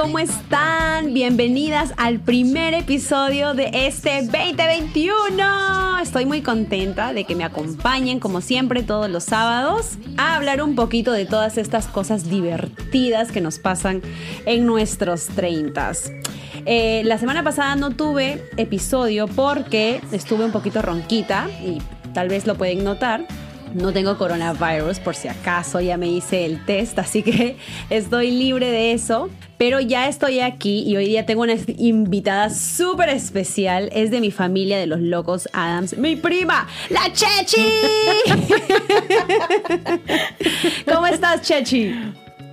¿cómo están? Bienvenidas al primer episodio de este 2021. Estoy muy contenta de que me acompañen como siempre todos los sábados a hablar un poquito de todas estas cosas divertidas que nos pasan en nuestros treintas. Eh, la semana pasada no tuve episodio porque estuve un poquito ronquita y tal vez lo pueden notar. No tengo coronavirus por si acaso, ya me hice el test, así que estoy libre de eso. Pero ya estoy aquí y hoy día tengo una invitada súper especial. Es de mi familia de los locos Adams, mi prima, la Chechi. ¿Cómo estás, Chechi?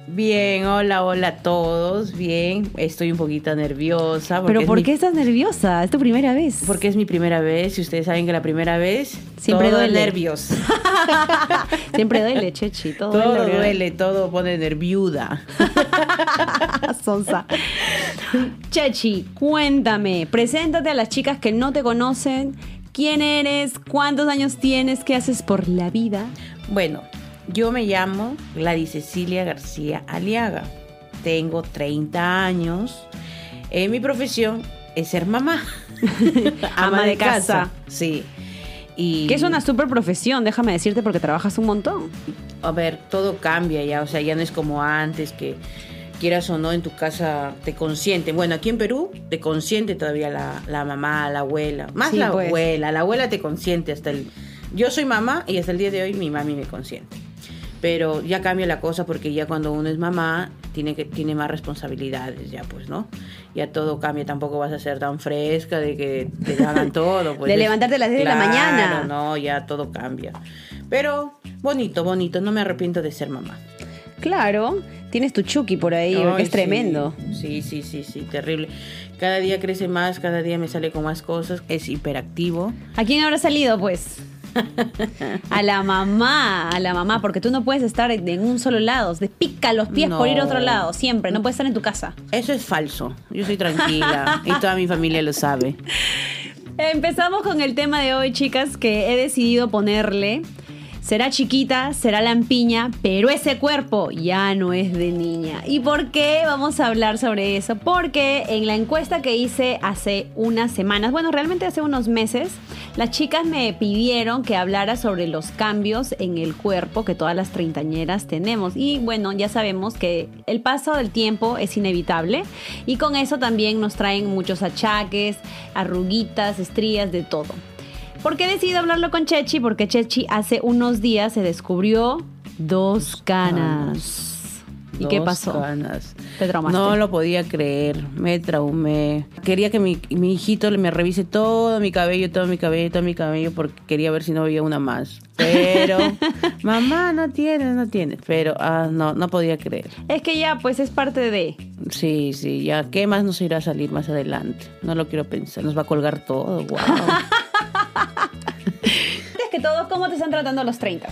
Bien, hola, hola a todos. Bien, estoy un poquito nerviosa. ¿Pero por qué estás nerviosa? ¿Es tu primera vez? Porque es mi primera vez y ustedes saben que la primera vez siempre todo duele. nervios. siempre duele, Chechi. Todo, todo duele, todo pone nerviuda. Sonsa. Chechi, cuéntame, preséntate a las chicas que no te conocen. ¿Quién eres? ¿Cuántos años tienes? ¿Qué haces por la vida? Bueno, yo me llamo Gladys Cecilia García Aliaga. Tengo 30 años. Eh, mi profesión es ser mamá. Ama de casa. Sí. Y... Que es una super profesión, déjame decirte, porque trabajas un montón. A ver, todo cambia ya, o sea, ya no es como antes que quieras o no en tu casa te consienten. Bueno, aquí en Perú te consiente todavía la, la mamá, la abuela. Más Sí, la pues. abuela, la abuela te consiente hasta el... Yo soy mamá y hasta el día de hoy mi mami me consiente. Pero ya cambia la cosa porque ya cuando uno es mamá tiene que tiene más responsabilidades ya pues, ¿no? Ya todo cambia, tampoco vas a ser tan fresca de que te hagan todo. Pues, De levantarte a las 10 de la mañana. No, ya todo cambia. Pero bonito, bonito, no me arrepiento de ser mamá. Claro, tienes tu Chucky por ahí, que es tremendo. Sí, sí, sí, sí, terrible. Cada día crece más, cada día me sale con más cosas. Es hiperactivo. ¿A quién habrá salido, pues? A la mamá, a la mamá, porque tú no puedes estar en un solo lado. Te pica los pies por ir a otro lado, siempre. No puedes estar en tu casa. Eso es falso. Yo soy tranquila y toda mi familia lo sabe. Empezamos con el tema de hoy, chicas, que he decidido ponerle. Será chiquita, será lampiña, pero ese cuerpo ya no es de niña. ¿Y por qué vamos a hablar sobre eso? Porque en la encuesta que hice hace unas semanas, bueno, realmente hace unos meses, las chicas me pidieron que hablara sobre los cambios en el cuerpo que todas las treintañeras tenemos. Y bueno, ya sabemos que el paso del tiempo es inevitable y con eso también nos traen muchos achaques, arruguitas, estrías, de todo. ¿Por qué he decidido hablarlo con Chechi? Porque Chechi hace unos días se descubrió dos canas. ¿Y qué Dos pasó? canas. Te traumaste. No lo podía creer, me traumé. Quería que mi, mi hijito me revise todo mi cabello, todo mi cabello, todo mi cabello, porque quería ver si no había una más. Pero, mamá, no tienes, no tienes. Pero, ah, no, no podía creer. Es que ya, pues es parte de. Sí, sí, ya. ¿Qué más nos irá a salir más adelante? No lo quiero pensar. Nos va a colgar todo. Wow. Es que todos, ¿cómo te están tratando los 30?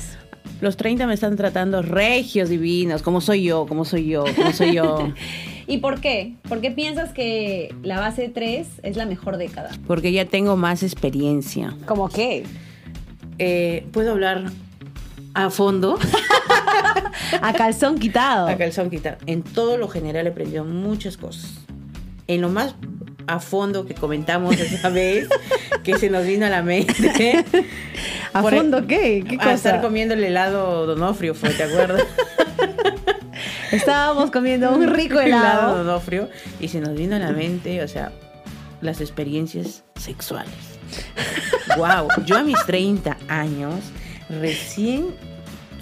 Los 30 me están tratando regios divinos, como soy yo, como soy yo, como soy yo. ¿Y por qué? ¿Por qué piensas que la base 3 es la mejor década? Porque ya tengo más experiencia. ¿Cómo qué? Eh, ¿Puedo hablar a fondo? A calzón quitado. A calzón quitado. En todo lo general he aprendido muchas cosas. En lo más a fondo que comentamos esa vez, que se nos vino a la mente. ¿A por el- fondo qué? ¿Qué A estar cosa? comiendo el helado Donofrio fue, ¿te acuerdas? Estábamos comiendo un rico helado helado. Donofrio y se nos vino a la mente, o sea, las experiencias sexuales. wow, yo a mis 30 años recién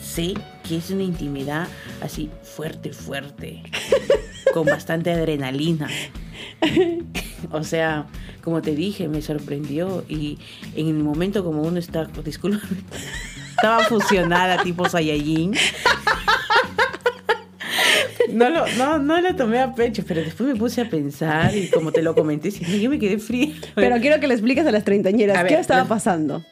sé que es una intimidad así fuerte, fuerte, con bastante adrenalina. O sea, como te dije, me sorprendió y en el momento como uno está, disculpa, estaba fusionada tipo Saiyajin. No lo, no, no lo tomé a pecho, pero después me puse a pensar y como te lo comenté, sí, yo me quedé fría. Pero quiero que le expliques a las treintañeras A qué ver, estaba pasando.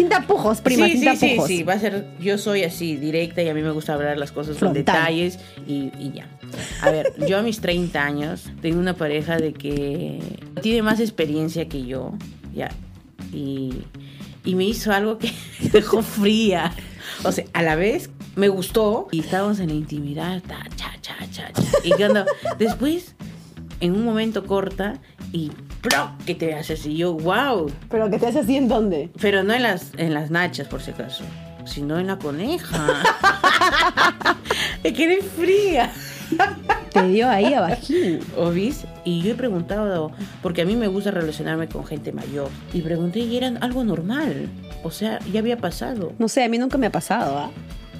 Sin tapujos, prima, sí, sin sí, tapujos. sí, sí, va a ser, yo soy así, directa y a mí me gusta hablar las cosas con Frontal. detalles y, y ya. A ver, yo a mis 30 años tengo una pareja de que tiene más experiencia que yo, ya, y, y me hizo algo que me dejó fría. O sea, a la vez me gustó y estábamos en la intimidad, ta, cha, cha, cha, cha. Y cuando después, en un momento corta y ¡pro! que te hace así, yo, wow. ¿Pero que te hace así en dónde? Pero no en las, en las nachas, por si acaso, sino en la coneja. es que eres fría. Te dio ahí abajín. ¿O vis? Y yo he preguntado, porque a mí me gusta relacionarme con gente mayor, y pregunté y era algo normal. O sea, ya había pasado. No sé, a mí nunca me ha pasado, ¿ah?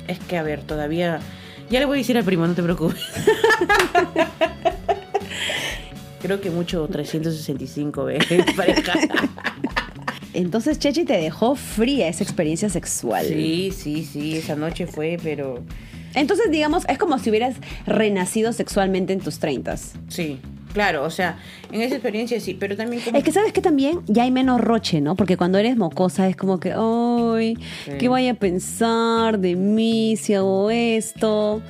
Es que, a ver, todavía... Ya le voy a decir al primo, no te preocupes. Creo que mucho 365 veces pareja. Entonces Chechi te dejó fría esa experiencia sexual. Sí, sí, sí, esa noche fue, pero... Entonces, digamos, es como si hubieras renacido sexualmente en tus treintas. Sí, claro, o sea, en esa experiencia sí, pero también como... Es que sabes que también ya hay menos roche, ¿no? Porque cuando eres mocosa es como que, ay, Sí. ¿qué voy a pensar de mí si hago esto?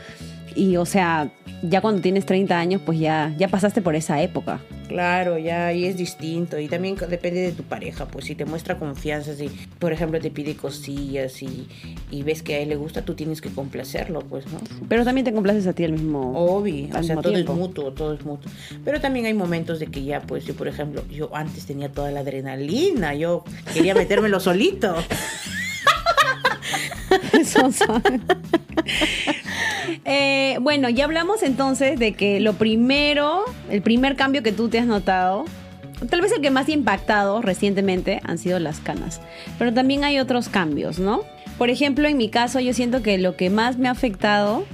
Y, o sea, ya cuando tienes 30 años, pues ya, ya pasaste por esa época. Claro, ya ahí es distinto y también depende de tu pareja, pues si te muestra confianza, si por ejemplo te pide cosillas y, y ves que a él le gusta, tú tienes que complacerlo, pues, ¿no? Pero también te complaces a ti el mismo. Obvio, al o sea, todo tiempo. es mutuo, todo es mutuo. Pero también hay momentos de que ya, pues yo, por ejemplo, yo antes tenía toda la adrenalina, yo quería metérmelo solito. Eso. Eh, bueno, ya hablamos entonces de que lo primero, el primer cambio que tú te has notado, tal vez el que más te ha impactado recientemente han sido las canas. Pero también hay otros cambios, ¿no? Por ejemplo, en mi caso, yo siento que lo que más me ha afectado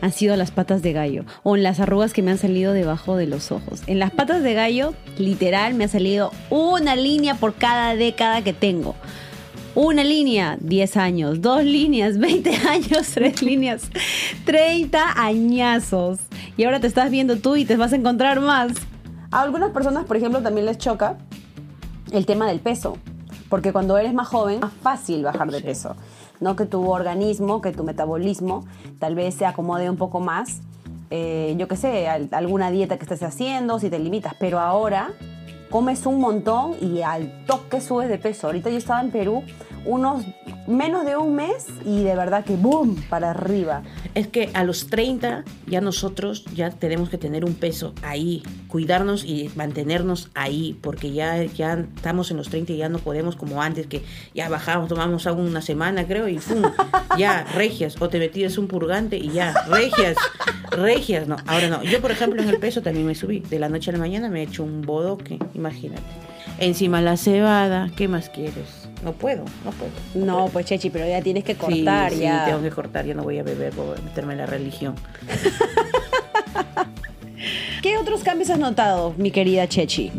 han sido las patas de gallo o las arrugas que me han salido debajo de los ojos. En las patas de gallo, literal, me ha salido una línea por cada década que tengo. Una línea, 10 años. Dos líneas, 20 años. Tres líneas, 30 añazos. Y ahora te estás viendo tú y te vas a encontrar más. A algunas personas, por ejemplo, también les choca el tema del peso. Porque cuando eres más joven, es más fácil bajar de peso. No que tu organismo, que tu metabolismo tal vez se acomode un poco más. eh, yo qué sé, al- alguna dieta que estés haciendo, si te limitas. Pero ahora comes un montón y al toque subes de peso. Ahorita yo estaba en Perú unos menos de un mes y de verdad que boom para arriba. Es que a los 30 ya nosotros ya tenemos que tener un peso ahí, cuidarnos y mantenernos ahí, porque ya, ya estamos en los 30 y ya no podemos como antes, que ya bajamos, tomamos agua una semana creo y ¡pum! ya, regias, o te metías un purgante y ya, regias, regias, no, ahora no. Yo por ejemplo en el peso también me subí, de la noche a la mañana me he hecho un bodoque, imagínate. Encima la cebada, ¿qué más quieres? No puedo, no puedo. No, puedo. pues Chechi, pero ya tienes que Sí, cortar sí, ya. tengo que cortar, ya no voy a beber, voy a meterme en la religión. ¿Qué otros cambios has notado, mi querida Chechi?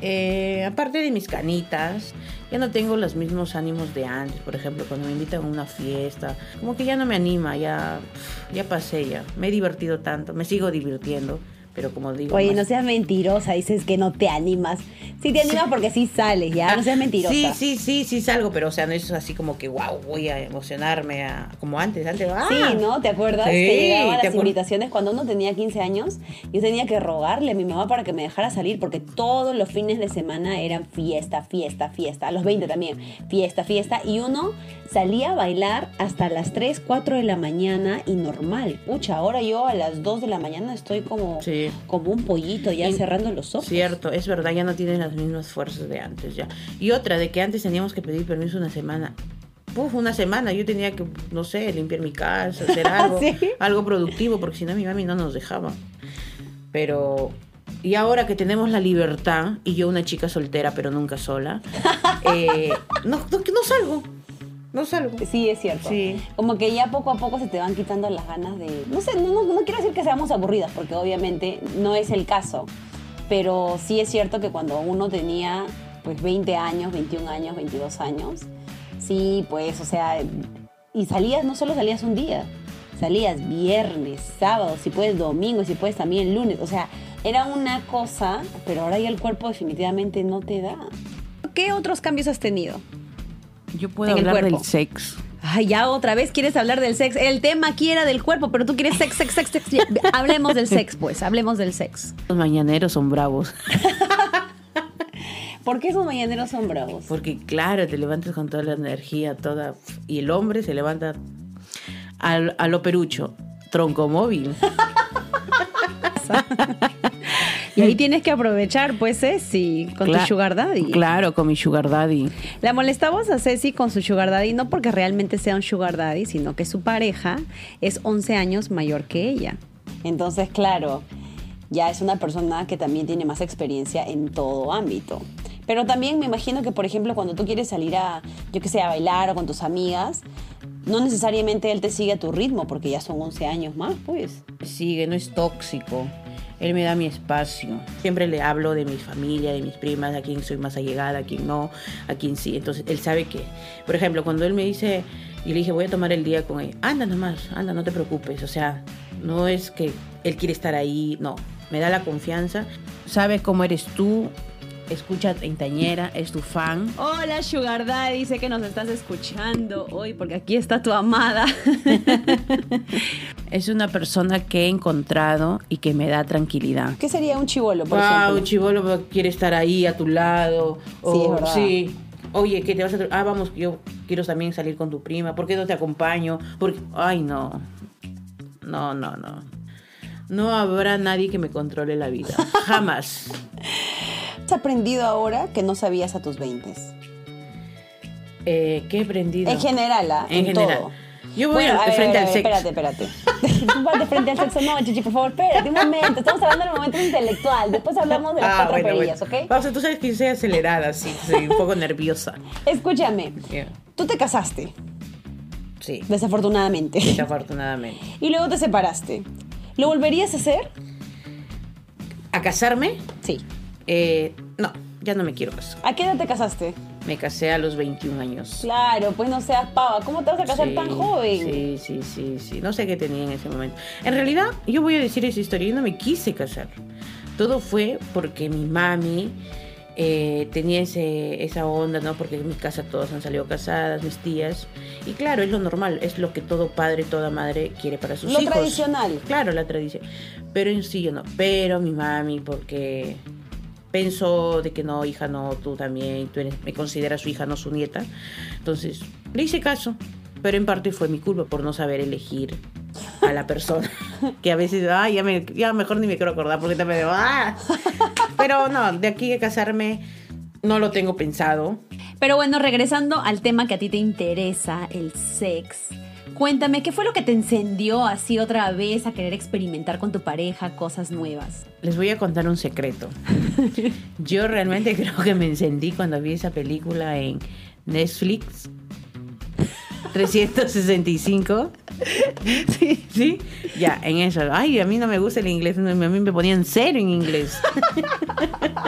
Eh, aparte de mis canitas, ya no tengo los mismos ánimos de antes. Por ejemplo, cuando me invitan a una fiesta, como que ya no me anima, ya, ya pasé ya. Me he divertido tanto, me sigo divirtiendo, pero como digo... Oye, más- no seas mentirosa, dices que no te animas. Sí te animas porque sí sales, ya, no seas mentirosa. Sí, sí, sí, sí salgo, pero o sea, no es así como que, wow, voy a emocionarme a- como antes. Antes, ah, Sí, ¿no? ¿Te acuerdas? Sí, que llegaban las acuer- invitaciones cuando uno tenía 15 años. Yo tenía que rogarle a mi mamá para que me dejara salir porque todos los fines de semana eran fiesta, fiesta, fiesta. A los 20 también, fiesta, fiesta. Y uno salía a bailar hasta las 3, 4 de la mañana y normal. Pucha, ahora yo a las 2 de la mañana estoy como, Sí. Como un pollito ya Y- cerrando los ojos. Cierto, es verdad, ya no tienen las mismas fuerzas de antes ya. Y otra, de que antes teníamos que pedir permiso una semana. Uf, una semana, yo tenía que, no sé, limpiar mi casa, hacer algo, ¿Sí? algo productivo, porque si no mi mami no nos dejaba. Pero, y ahora que tenemos la libertad, y yo una chica soltera, pero nunca sola, eh, no, no, no salgo, no salgo. Sí, es cierto. Sí. Como que ya poco a poco se te van quitando las ganas de... No sé, no, no, no quiero decir que seamos aburridas, porque obviamente no es el caso. Pero sí es cierto que cuando uno tenía pues 20 años, 21 años, 22 años, sí, pues, o sea, y salías, no solo salías un día, salías viernes, sábado, si puedes domingo, si puedes también lunes, o sea, era una cosa, pero ahora ya el cuerpo definitivamente no te da. ¿Qué otros cambios has tenido? Yo puedo En el hablar del sexo. Ay, ya otra vez quieres hablar del sexo. El tema aquí era del cuerpo, pero tú quieres sex, sex, sex, sex. Hablemos del sex, pues. Hablemos del sex. Los mañaneros son bravos. ¿Por qué esos mañaneros son bravos? Porque claro, te levantas con toda la energía, toda... Y el hombre se levanta al- a lo perucho, tronco móvil. y ahí tienes que aprovechar, pues, Ceci, con Cla- tu sugar daddy. Claro, con mi sugar daddy. La molestamos a Ceci con su sugar daddy, no porque realmente sea un sugar daddy, sino que su pareja es 11 años mayor que ella. Entonces, claro, ya es una persona que también tiene más experiencia en todo ámbito. Pero también me imagino que, por ejemplo, cuando tú quieres salir a, yo que sé, a bailar o con tus amigas, no necesariamente él te sigue a tu ritmo, porque ya son 11 años más, pues. Sigue, no es tóxico. Él me da mi espacio. Siempre le hablo de mi familia, de mis primas, a quién soy más allegada, a quién no, a quién sí. Entonces, él sabe que, por ejemplo, cuando él me dice, y le dije, voy a tomar el día con él, anda nomás, anda, no te preocupes. O sea, no es que él quiere estar ahí, no. Me da la confianza. Sabe cómo eres tú, escucha Treintañera, es tu fan. Hola Sugar Daddy, sé que nos estás escuchando hoy porque aquí está tu amada. Es una persona que he encontrado y que me da tranquilidad. ¿Qué sería un chivolo, por Wow, ejemplo? un chivolo quiere estar ahí a tu lado. O, Sí, es verdad. sí. Oye, que te vas a... Ah, vamos, yo quiero también salir con tu prima. ¿Por qué no te acompaño? Porque... Ay, no. No, no, no. No habrá nadie que me controle la vida. Jamás. Has aprendido ahora que no sabías a tus 20? Eh, ¿Qué he aprendido? En general, ¿ah? En general. todo. Yo voy Bueno, al- a ver, frente a ver, al sexo. Espérate, espérate. Tú vas de frente al sexo. No, Chichi, por favor, espérate un momento. Estamos hablando del momento intelectual. Después hablamos de las cuatro Ah, bueno, perillas, bueno. ¿ok? Pausa, tú sabes que soy acelerada, sí. Soy un poco nerviosa. Escúchame. Yeah. Tú te casaste, Sí, desafortunadamente. desafortunadamente. Y luego te separaste. ¿Lo volverías a hacer? ¿A casarme? Sí. Eh, no, ya no me quiero casar. ¿A qué edad te casaste? Me casé a los 21 años. Claro, pues no seas pava. ¿Cómo te vas a casar Sí, tan joven? Sí, sí, sí, sí. No sé qué tenía en ese momento. En realidad, yo voy a decir esa historia. Yo no me quise casar. Todo fue porque mi mami eh, tenía ese, esa onda, ¿no? Porque en mi casa todas han salido casadas, mis tías. Y claro, es lo normal. Es lo que todo padre, toda madre quiere para sus Lo hijos. tradicional. Claro, la tradición. Pero en sí yo no. Pero mi mami, porque pensó de que no, hija, no, tú también, tú eres- me consideras su hija, no su nieta. Entonces, le hice caso. Pero en parte fue mi culpa por no saber elegir a la persona. que a veces, ay, ya, me, ya mejor ni me quiero acordar porque también ah. Pero no, de aquí a casarme no lo tengo pensado. Pero bueno, regresando al tema que a ti te interesa, el sex. Cuéntame, ¿qué fue lo que te encendió así otra vez a querer experimentar con tu pareja cosas nuevas? Les voy a contar un secreto. Yo realmente creo que me encendí cuando vi esa película en Netflix. 365. Sí. ¿Sí? Ya, en eso. Ay, a mí no me gusta el inglés. A mí me ponían cero en inglés.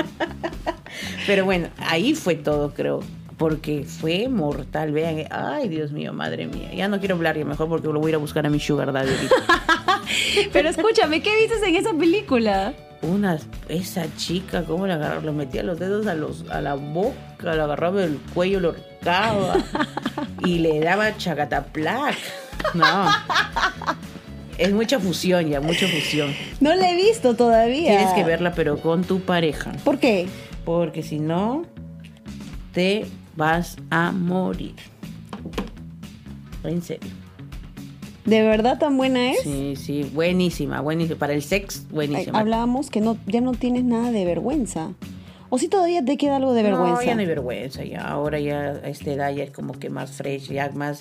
Pero bueno, ahí fue todo, creo. Porque fue mortal. Vean, ay, Dios mío, madre mía. Ya no quiero hablar ya mejor porque lo voy a ir a buscar a mi sugar daddy. Pero escúchame, ¿qué viste en esa película? Una, esa chica, ¿cómo la agarraba? Le metía los dedos a, los, a la boca, la agarraba del cuello, lo horcaba y le daba chacataplac. No. Es mucha fusión ya, mucha fusión. No la he visto todavía. Tienes que verla, pero con tu pareja. ¿Por qué? Porque si no, te vas a morir. En serio. ¿De verdad tan buena es? Sí, sí, buenísima, buenísima. Para el sex, Ay, buenísima. hablábamos que no, ya no tienes nada de vergüenza. ¿O si todavía te queda algo de vergüenza? No, ya no hay vergüenza, ya ahora ya a esta edad ya es como que más fresh, ya más,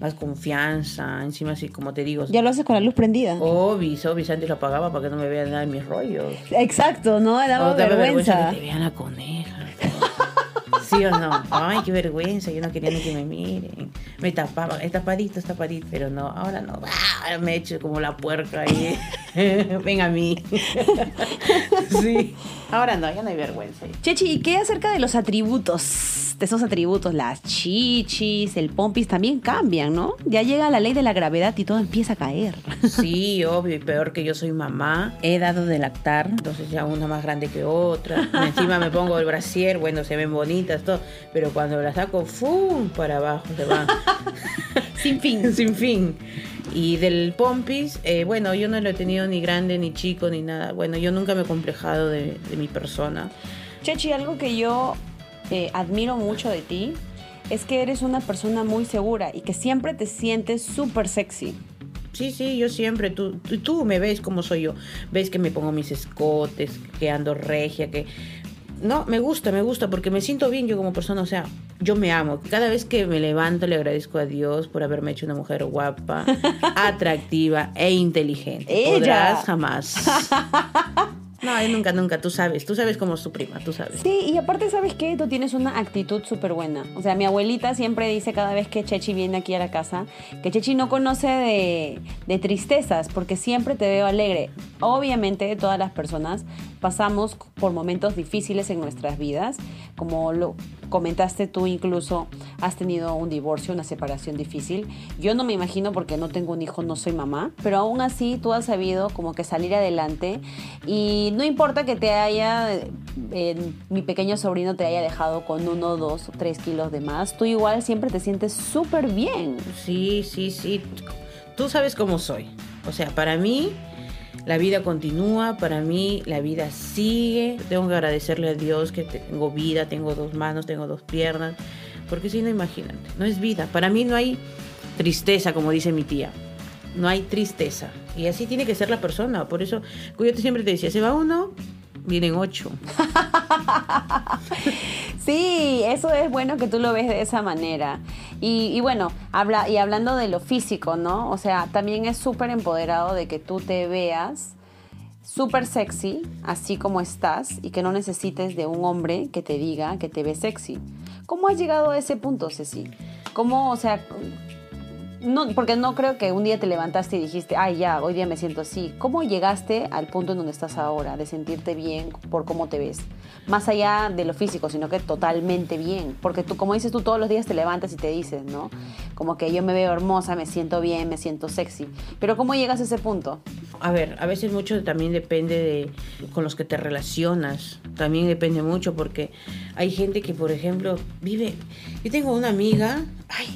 más confianza, encima así como te digo, Ya lo haces con la luz prendida. obis, obis, antes lo apagaba para que no me vean nada de mis rollos. Exacto, ¿no? Daba O daba vergüenza. que te vean la coneja. ¿Sí o no? Ay, qué vergüenza, yo no quería ni que me miren. Me tapaba, es tapadito, es tapadito, pero no, ahora no. Ah, Ahora me echo como la puerca ahí. Ven a mí. sí. Ahora no, ya no hay vergüenza. Chechi, ¿y qué acerca de los atributos? De esos atributos, las chichis, el pompis también cambian, ¿no? Ya llega la ley de la gravedad y todo empieza a caer. Sí, obvio, y peor que yo soy mamá. He dado de lactar, entonces ya una más grande que otra. Encima me pongo el brasier, bueno, se ven bonitas, todo. Pero cuando la saco, ¡fum! Para abajo se van. Sin fin. Sin fin. Y del pompis, eh, bueno, yo no lo he tenido ni grande, ni chico, ni nada. Bueno, yo nunca me he complejado de, de mi persona. Chechi, algo que yo eh, admiro mucho de ti es que eres una persona muy segura y que siempre te sientes súper sexy. Sí, sí, yo siempre, tú, tú, tú me ves como soy yo. Ves que me pongo mis escotes, que ando regia, que... No, me gusta, me gusta, porque me siento bien yo como persona, o sea, yo me amo. Cada vez que me levanto le agradezco a Dios por haberme hecho una mujer guapa, atractiva e inteligente. Ella. Podrás jamás. No, yo nunca, nunca, tú sabes, tú sabes cómo es tu prima, tú sabes. Sí, y aparte, ¿sabes qué? Tú tienes una actitud súper buena. O sea, mi abuelita siempre dice cada vez que Chechi viene aquí a la casa que Chechi no conoce de, de tristezas porque siempre te veo alegre. Obviamente, todas las personas pasamos por momentos difíciles en nuestras vidas, como lo comentaste tú incluso has tenido un divorcio, una separación difícil. Yo no me imagino porque no tengo un hijo, no soy mamá, pero aún así tú has sabido como que salir adelante y no importa que te haya, eh, mi pequeño sobrino te haya dejado con uno, dos tres kilos de más, tú igual siempre te sientes súper bien. Sí, sí, sí. Tú sabes cómo soy. O sea, para mí la vida continúa, para mí la vida sigue. Tengo que agradecerle a Dios que tengo vida, tengo dos manos, tengo dos piernas. Porque si no, imagínate, no es vida. Para mí no hay tristeza, como dice mi tía. No hay tristeza. Y así tiene que ser la persona. Por eso, yo siempre te decía, se va uno, vienen ocho. Sí, eso es bueno que tú lo ves de esa manera. Y, bueno, habla, y hablando de lo físico, ¿no? O sea, también es súper empoderado de que tú te veas súper sexy, así como estás, y que no necesites de un hombre que te diga que te ve sexy. ¿Cómo has llegado a ese punto, Ceci? ¿Cómo, o sea, no, porque no creo que un día te levantaste y dijiste, ay, ya, hoy día me siento así. ¿Cómo llegaste al punto en donde estás ahora, de sentirte bien por cómo te ves? Más allá de lo físico, sino que totalmente bien. Porque tú, como dices tú, todos los días te levantas y te dices, ¿no? Como que yo me veo hermosa, me siento bien, me siento sexy. Pero ¿cómo llegas a ese punto? A ver, a veces mucho también depende de con los que te relacionas. También depende mucho porque hay gente que, por ejemplo, vive... Yo tengo una amiga, ay,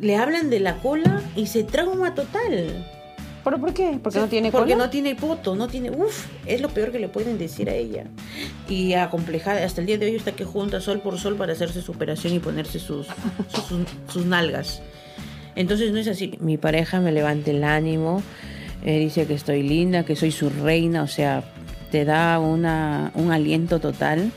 le hablan de la cola y se trauma total. ¿Pero por qué? Porque Sí, no tiene Porque cola? no tiene poto, no tiene. Uf, es lo peor que le pueden decir a ella. Y acomplejada, hasta el día de hoy está que junta sol por sol para hacerse su operación y ponerse sus, sus, sus- sus nalgas. Entonces no es así. Mi pareja me levanta el ánimo, eh, dice que estoy linda, que soy su reina, o sea, te da una, un aliento total.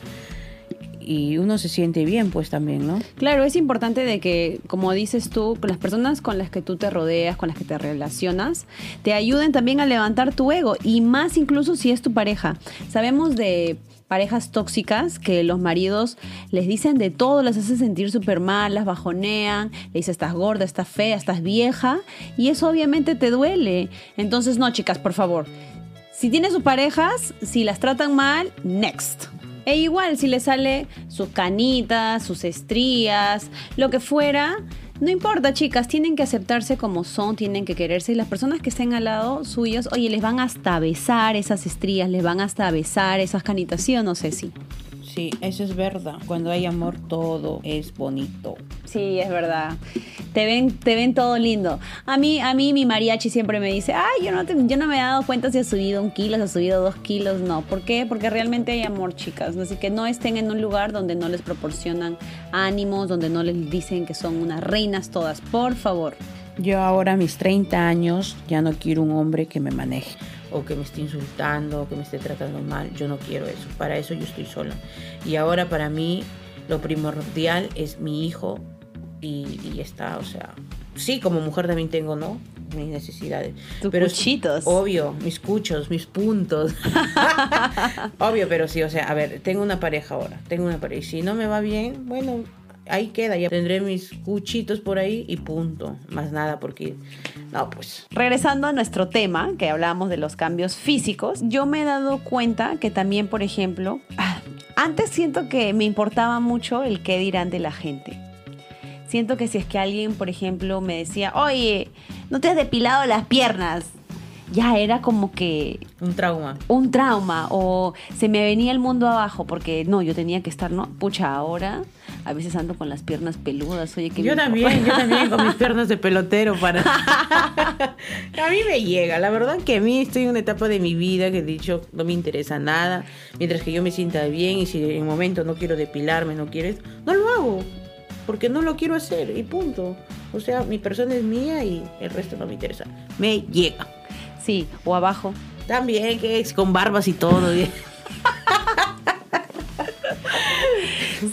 Y uno se siente bien, pues también, ¿no? Claro, es importante de que, como dices tú, las personas con las que tú te rodeas, con las que te relacionas, te ayuden también a levantar tu ego y más incluso si es tu pareja. Sabemos de parejas tóxicas que los maridos les dicen de todo, las hacen sentir súper mal, las bajonean, le dicen estás gorda, estás fea, estás vieja y eso obviamente te duele. Entonces, no, chicas, por favor. Si tienes sus parejas, si las tratan mal, next. E igual, si le sale sus canitas, sus estrías, lo que fuera, no importa, chicas, tienen que aceptarse como son, tienen que quererse. Y las personas que estén al lado suyos, oye, les van hasta besar esas estrías, les van hasta besar esas canitas, ¿sí o no sé si? Sí, eso es verdad. Cuando hay amor, todo es bonito. Sí, es verdad. Te ven, te ven todo lindo. A mí, a mí mi mariachi siempre me dice, ay, yo no, te- yo no me he dado cuenta si ha subido un kilo, si ha subido dos kilos. No, ¿por qué? Porque realmente hay amor, chicas. Así que no estén en un lugar donde no les proporcionan ánimos, donde no les dicen que son unas reinas todas. Por favor. Yo ahora a mis 30 años ya no quiero un hombre que me maneje o que me esté insultando o que me esté tratando mal. Yo no quiero eso. Para eso yo estoy sola. Y ahora para mí lo primordial es mi hijo y, y está. O sea, sí, como mujer también tengo, ¿no? Mis necesidades. Tus es cuchitos. Obvio, mis cuchos, mis puntos. obvio, pero sí, o sea, a ver, tengo una pareja ahora. Tengo una pareja. Y si no me va bien, bueno, ahí queda. Ya tendré mis cuchitos por ahí y punto. Más nada, porque. No, pues. Regresando a nuestro tema, que hablábamos de los cambios físicos, yo me he dado cuenta que también, por ejemplo, ah, antes siento que me importaba mucho el qué dirán de la gente. Siento que si es que alguien, por ejemplo, me decía, oye, no te has depilado las piernas, ya era como que Un trauma. un trauma o se me venía el mundo abajo porque no, yo tenía que estar, no, pucha, ahora a veces ando con las piernas peludas, oye, que Yo también, yo también con mis piernas de pelotero para... a mí me llega, la verdad que a mí estoy en una etapa de mi vida que he dicho no me interesa nada, mientras que yo me sienta bien y si en un momento no quiero depilarme, no quiero, no lo hago, porque no lo quiero hacer y punto. O sea, mi persona es mía y el resto no me interesa. Me llega. Sí, o abajo. También, que es con barbas y todo.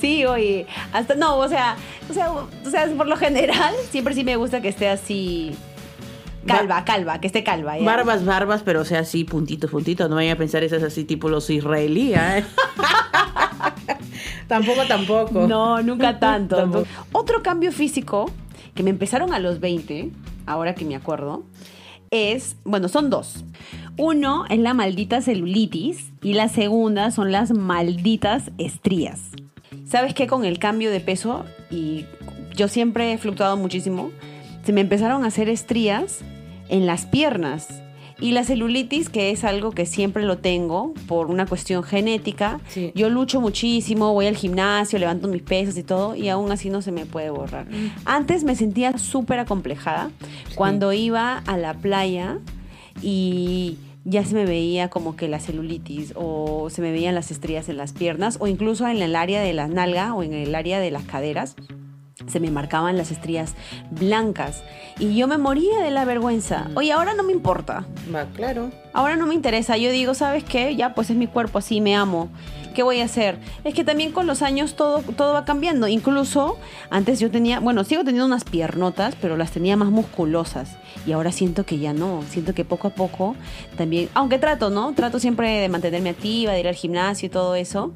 Sí, oye, hasta no, o sea, o sea, o sea, por lo general siempre sí me gusta que esté así calva, calva, que esté calva. ¿ya? Barbas, barbas, pero o sea, así puntitos, puntitos. No vayan a pensar esas así tipo los israelíes. ¿eh? tampoco, tampoco. No, nunca tanto. Tampoco. Otro cambio físico que me empezaron a los 20, ahora que me acuerdo, es, bueno, son dos. Uno es la maldita celulitis y la segunda son las malditas estrías. ¿Sabes qué? Con el cambio de peso, y yo siempre he fluctuado muchísimo, se me empezaron a hacer estrías en las piernas. Y la celulitis, que es algo que siempre lo tengo por una cuestión genética, Sí. yo lucho muchísimo, voy al gimnasio, levanto mis pesas y todo, y aún así no se me puede borrar. Mm. Antes me sentía súper acomplejada cuando iba a la playa y ya se me veía como que la celulitis o se me veían las estrías en las piernas o incluso en el área de la nalga o en el área de las caderas se me marcaban las estrías blancas y yo me moría de la vergüenza. Oye, ahora no me importa. Va, claro. Ahora no me interesa. Yo digo, ¿sabes qué? Ya, pues es mi cuerpo así, me amo. ¿Qué voy a hacer? Es que también con los años todo, todo va cambiando. Incluso antes yo tenía, bueno, sigo teniendo unas piernotas, pero las tenía más musculosas. Y ahora siento que ya no. Siento que poco a poco también, aunque trato, ¿no? Trato siempre de mantenerme activa, de ir al gimnasio y todo eso.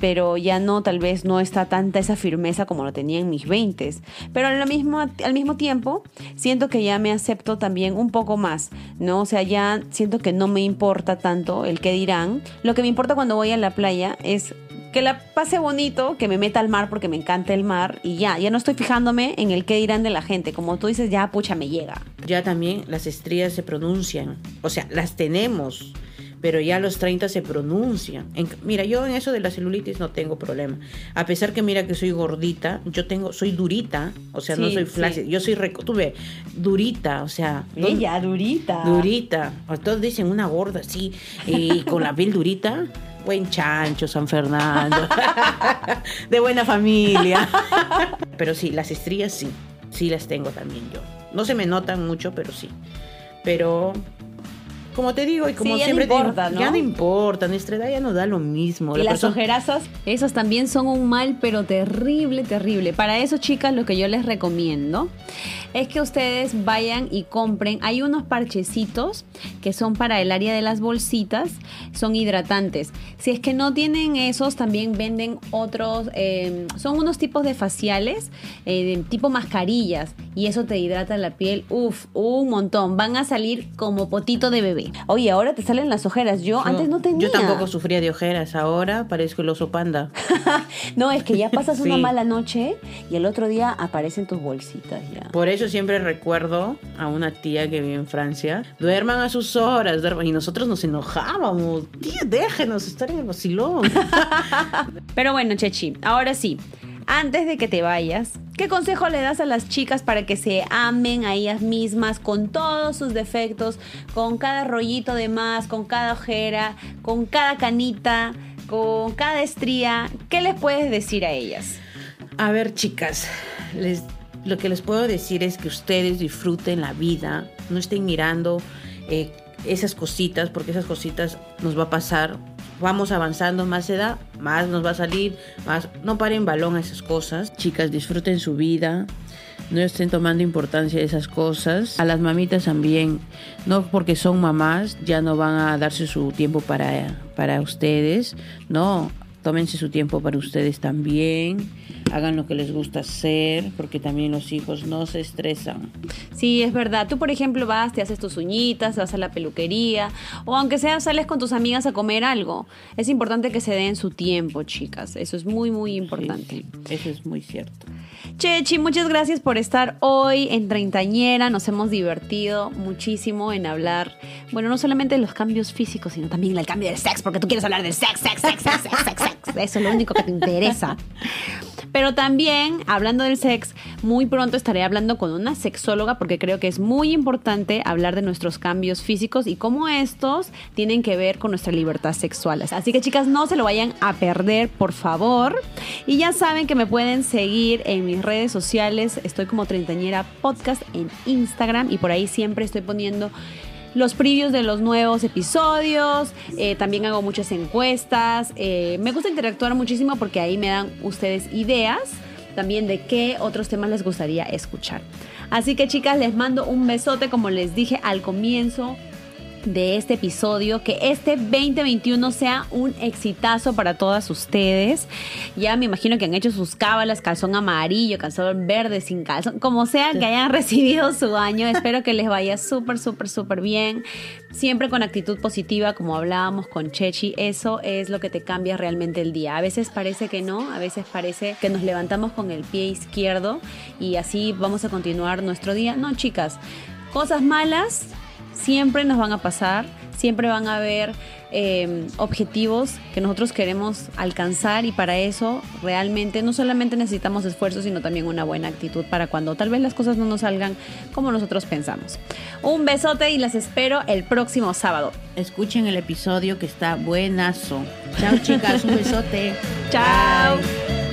Pero ya no, tal vez no está tanta esa firmeza como lo tenía en mis 20. Pero al mismo, al mismo tiempo, siento que ya me acepto también un poco más, ¿no? O sea, ya siento que me importa tanto el que dirán. Lo que me importa cuando voy a la playa es que la pase bonito, que me meta al mar porque me encanta el mar y ya, ya no estoy fijándome en el qué dirán de la gente. Como tú dices, ya, pucha, me llega. Ya también las estrías se pronuncian. O sea, las tenemos. Pero ya a los 30 se pronuncian. En- mira, yo en eso de la celulitis no tengo problema. A pesar que mira que soy gordita, yo tengo, soy durita, o sea, no Sí, soy sí. flácida. Yo soy, reco- tú ve, durita, o sea. ¿dónde- Ella, durita. Durita. O Todos dicen una gorda así, y con la piel durita. Buen chancho, San Fernando. de buena familia. pero sí, las estrías sí. Sí las tengo también yo. No se me notan mucho, pero sí. Pero, como te digo, y como Sí, ya no siempre te digo, importa, ¿no? ya no importa. Nuestra edad ya no da lo mismo. Y La las ojerazas, esas también son un mal, pero terrible, terrible. Para eso, chicas, lo que yo les recomiendo es que ustedes vayan y compren. Hay unos parchecitos que son para el área de las bolsitas, son hidratantes. Si es que no tienen esos, también venden otros, eh, son unos tipos de faciales, eh, de tipo mascarillas, y eso te hidrata la piel, uff, un montón. Van a salir como potito de bebé. Oye, ahora te salen las ojeras. Yo, Yo- antes no tenía. Yo tampoco sufría de ojeras. Ahora parezco el oso panda. No, es que ya pasas una mala noche y el otro día aparecen tus bolsitas ya. Por eso siempre recuerdo a una tía que vive en Francia. Duerman a sus horas, duerman. Y nosotros nos enojábamos. Tía, déjenos estar en el vacilón. Pero bueno, Chechi, ahora sí. Antes de que te vayas, ¿qué consejo le das a las chicas para que se amen a ellas mismas con todos sus defectos, con cada rollito de más, con cada ojera, con cada canita, con cada estría? ¿Qué les puedes decir a ellas? A ver, chicas, les, lo que les puedo decir es que ustedes disfruten la vida, no estén mirando eh, esas cositas, porque esas cositas nos va a pasar. Vamos avanzando más edad, más nos va a salir, más no paren balón a esas cosas. Chicas, disfruten su vida, no estén tomando importancia de esas cosas. A las mamitas también, no porque son mamás, ya no van a darse su tiempo para, para ustedes, no, tómense su tiempo para ustedes también, hagan lo que les gusta hacer, porque también los hijos no se estresan. Sí, es verdad. Tú, por ejemplo, vas, te haces tus uñitas, vas a la peluquería, o aunque sea sales con tus amigas a comer algo. Es importante que se den su tiempo, chicas. Eso es muy, muy importante. Sí, sí, eso es muy cierto. Chechi, muchas gracias por estar hoy en Treintañera. Nos hemos divertido muchísimo en hablar, bueno, no solamente de los cambios físicos, sino también del cambio del sexo, porque tú quieres hablar del sex, sex, sex, sex, sex, sex, sex. Eso es lo único que te interesa. Pero también, hablando del sex, muy pronto estaré hablando con una sexóloga porque creo que es muy importante hablar de nuestros cambios físicos y cómo estos tienen que ver con nuestra libertad sexual. Así que chicas, no se lo vayan a perder, por favor. Y ya saben que me pueden seguir en mis redes sociales. Estoy como Treintañera Podcast en Instagram y por ahí siempre estoy poniendo los previews de los nuevos episodios, eh, también hago muchas encuestas, eh, me gusta interactuar muchísimo porque ahí me dan ustedes ideas también de qué otros temas les gustaría escuchar. Así que chicas, les mando un besote como les dije al comienzo de este episodio, que este 2021 sea un exitazo para todas ustedes. Ya me imagino que han hecho sus cábalas, calzón amarillo, calzón verde, sin calzón, como sea que hayan recibido su año. Espero que les vaya súper, súper, súper bien. Siempre con actitud positiva, como hablábamos con Chechi, eso es lo que te cambia realmente el día. A veces parece que no, a veces parece que nos levantamos con el pie izquierdo y así vamos a continuar nuestro día. No, chicas, cosas malas siempre nos van a pasar, siempre van a haber em, objetivos que nosotros queremos alcanzar y para eso realmente no solamente necesitamos esfuerzo, sino también una buena actitud para cuando tal vez las cosas no nos salgan como nosotros pensamos. Un besote y las espero el próximo sábado. Escuchen el episodio que está buenazo. Chao chicas, un besote. Chao.